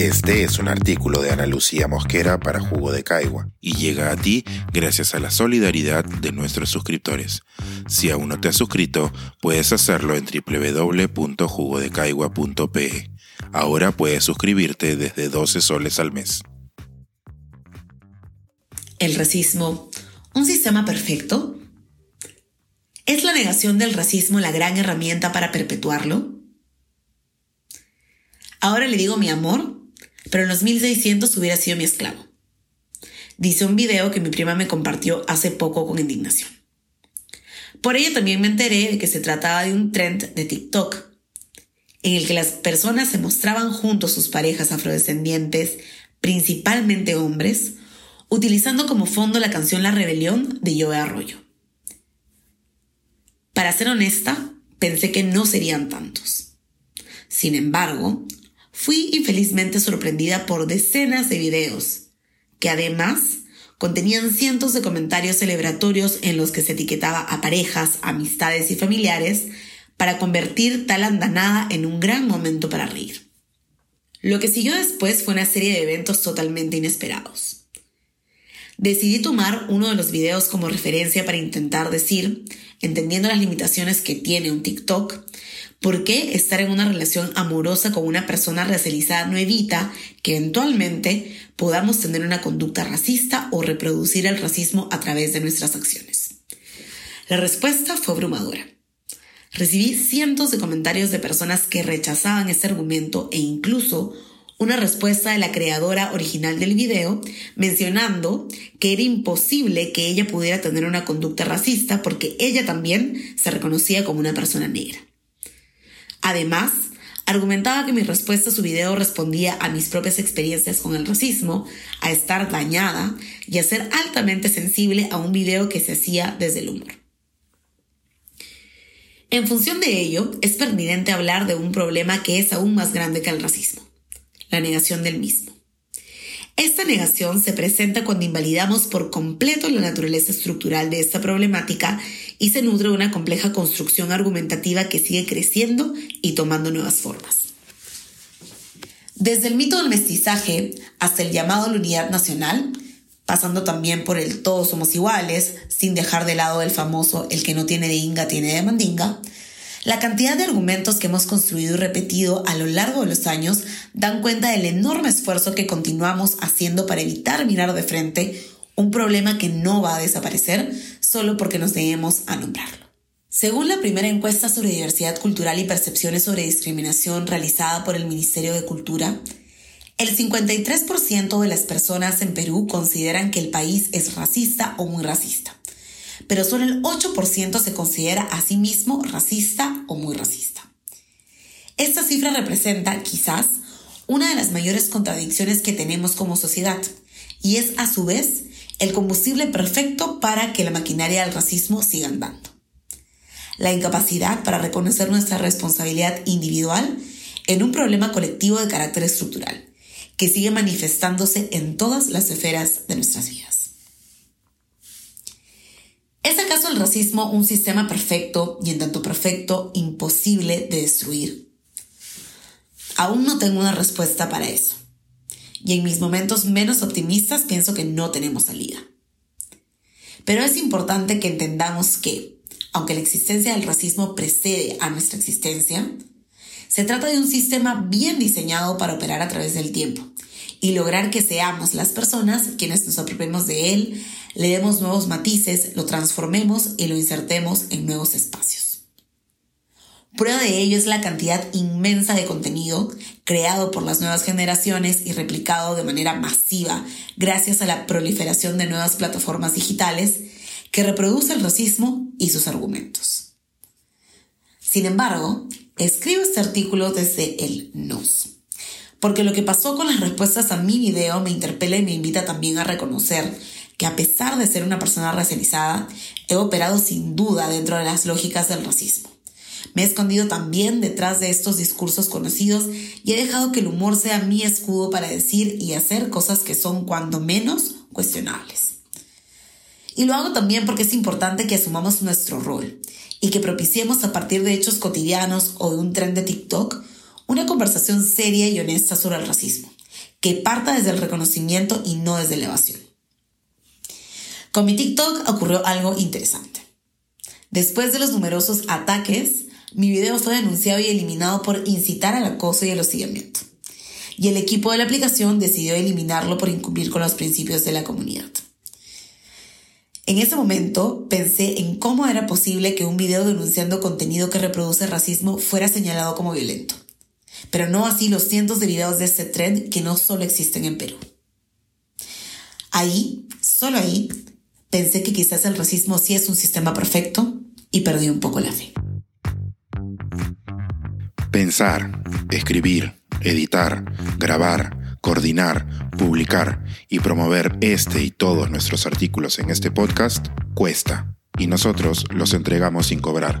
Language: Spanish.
Este es un artículo de Ana Lucía Mosquera para Jugo de Caigua y llega a ti gracias a la solidaridad de nuestros suscriptores. Si aún no te has suscrito, puedes hacerlo en www.jugodecaigua.pe. Ahora puedes suscribirte desde 12 soles al mes. El racismo, un sistema perfecto. ¿Es la negación del racismo la gran herramienta para perpetuarlo? Ahora le digo mi amor pero en los 1600 hubiera sido mi esclavo. Dice un video que mi prima me compartió hace poco con indignación. Por ello también me enteré de que se trataba de un trend de TikTok, en el que las personas se mostraban junto a sus parejas afrodescendientes, principalmente hombres, utilizando como fondo la canción La Rebelión de Joe Arroyo. Para ser honesta, pensé que no serían tantos. Sin embargo, fui infelizmente sorprendida por decenas de videos, que además contenían cientos de comentarios celebratorios en los que se etiquetaba a parejas, amistades y familiares para convertir tal andanada en un gran momento para reír. Lo que siguió después fue una serie de eventos totalmente inesperados. Decidí tomar uno de los videos como referencia para intentar decir, entendiendo las limitaciones que tiene un TikTok, ¿Por qué estar en una relación amorosa con una persona racializada no evita que eventualmente podamos tener una conducta racista o reproducir el racismo a través de nuestras acciones? La respuesta fue abrumadora. Recibí cientos de comentarios de personas que rechazaban este argumento e incluso una respuesta de la creadora original del video mencionando que era imposible que ella pudiera tener una conducta racista porque ella también se reconocía como una persona negra. Además, argumentaba que mi respuesta a su video respondía a mis propias experiencias con el racismo, a estar dañada y a ser altamente sensible a un video que se hacía desde el humor. En función de ello, es pertinente hablar de un problema que es aún más grande que el racismo, la negación del mismo. Esta negación se presenta cuando invalidamos por completo la naturaleza estructural de esta problemática y se nutre de una compleja construcción argumentativa que sigue creciendo y tomando nuevas formas. Desde el mito del mestizaje hasta el llamado la unidad nacional, pasando también por el todos somos iguales, sin dejar de lado el famoso el que no tiene de inga tiene de mandinga, la cantidad de argumentos que hemos construido y repetido a lo largo de los años dan cuenta del enorme esfuerzo que continuamos haciendo para evitar mirar de frente un problema que no va a desaparecer solo porque nos debemos a nombrarlo. Según la primera encuesta sobre diversidad cultural y percepciones sobre discriminación realizada por el Ministerio de Cultura, el 53% de las personas en Perú consideran que el país es racista o muy racista pero solo el 8% se considera a sí mismo racista o muy racista. Esta cifra representa, quizás, una de las mayores contradicciones que tenemos como sociedad y es a su vez el combustible perfecto para que la maquinaria del racismo siga andando. La incapacidad para reconocer nuestra responsabilidad individual en un problema colectivo de carácter estructural, que sigue manifestándose en todas las esferas de nuestras vidas. ¿Es acaso el racismo un sistema perfecto y en tanto perfecto imposible de destruir? Aún no tengo una respuesta para eso. Y en mis momentos menos optimistas pienso que no tenemos salida. Pero es importante que entendamos que, aunque la existencia del racismo precede a nuestra existencia, se trata de un sistema bien diseñado para operar a través del tiempo y lograr que seamos las personas quienes nos apropiemos de él, le demos nuevos matices, lo transformemos y lo insertemos en nuevos espacios. Prueba de ello es la cantidad inmensa de contenido creado por las nuevas generaciones y replicado de manera masiva gracias a la proliferación de nuevas plataformas digitales que reproduce el racismo y sus argumentos. Sin embargo, escribo este artículo desde el NOS, porque lo que pasó con las respuestas a mi video me interpela y me invita también a reconocer que a pesar de ser una persona racializada, he operado sin duda dentro de las lógicas del racismo. Me he escondido también detrás de estos discursos conocidos y he dejado que el humor sea mi escudo para decir y hacer cosas que son cuando menos cuestionables. Y lo hago también porque es importante que asumamos nuestro rol y que propiciemos a partir de hechos cotidianos o de un tren de TikTok una conversación seria y honesta sobre el racismo que parta desde el reconocimiento y no desde la evasión. Con mi TikTok ocurrió algo interesante. Después de los numerosos ataques, mi video fue denunciado y eliminado por incitar al acoso y el hostigamiento. Y el equipo de la aplicación decidió eliminarlo por incumplir con los principios de la comunidad. En ese momento pensé en cómo era posible que un video denunciando contenido que reproduce racismo fuera señalado como violento. Pero no así los cientos de videos de este trend que no solo existen en Perú. Ahí, solo ahí, pensé que quizás el racismo sí es un sistema perfecto y perdí un poco la fe. Pensar, escribir, editar, grabar, coordinar, publicar y promover este y todos nuestros artículos en este podcast cuesta y nosotros los entregamos sin cobrar.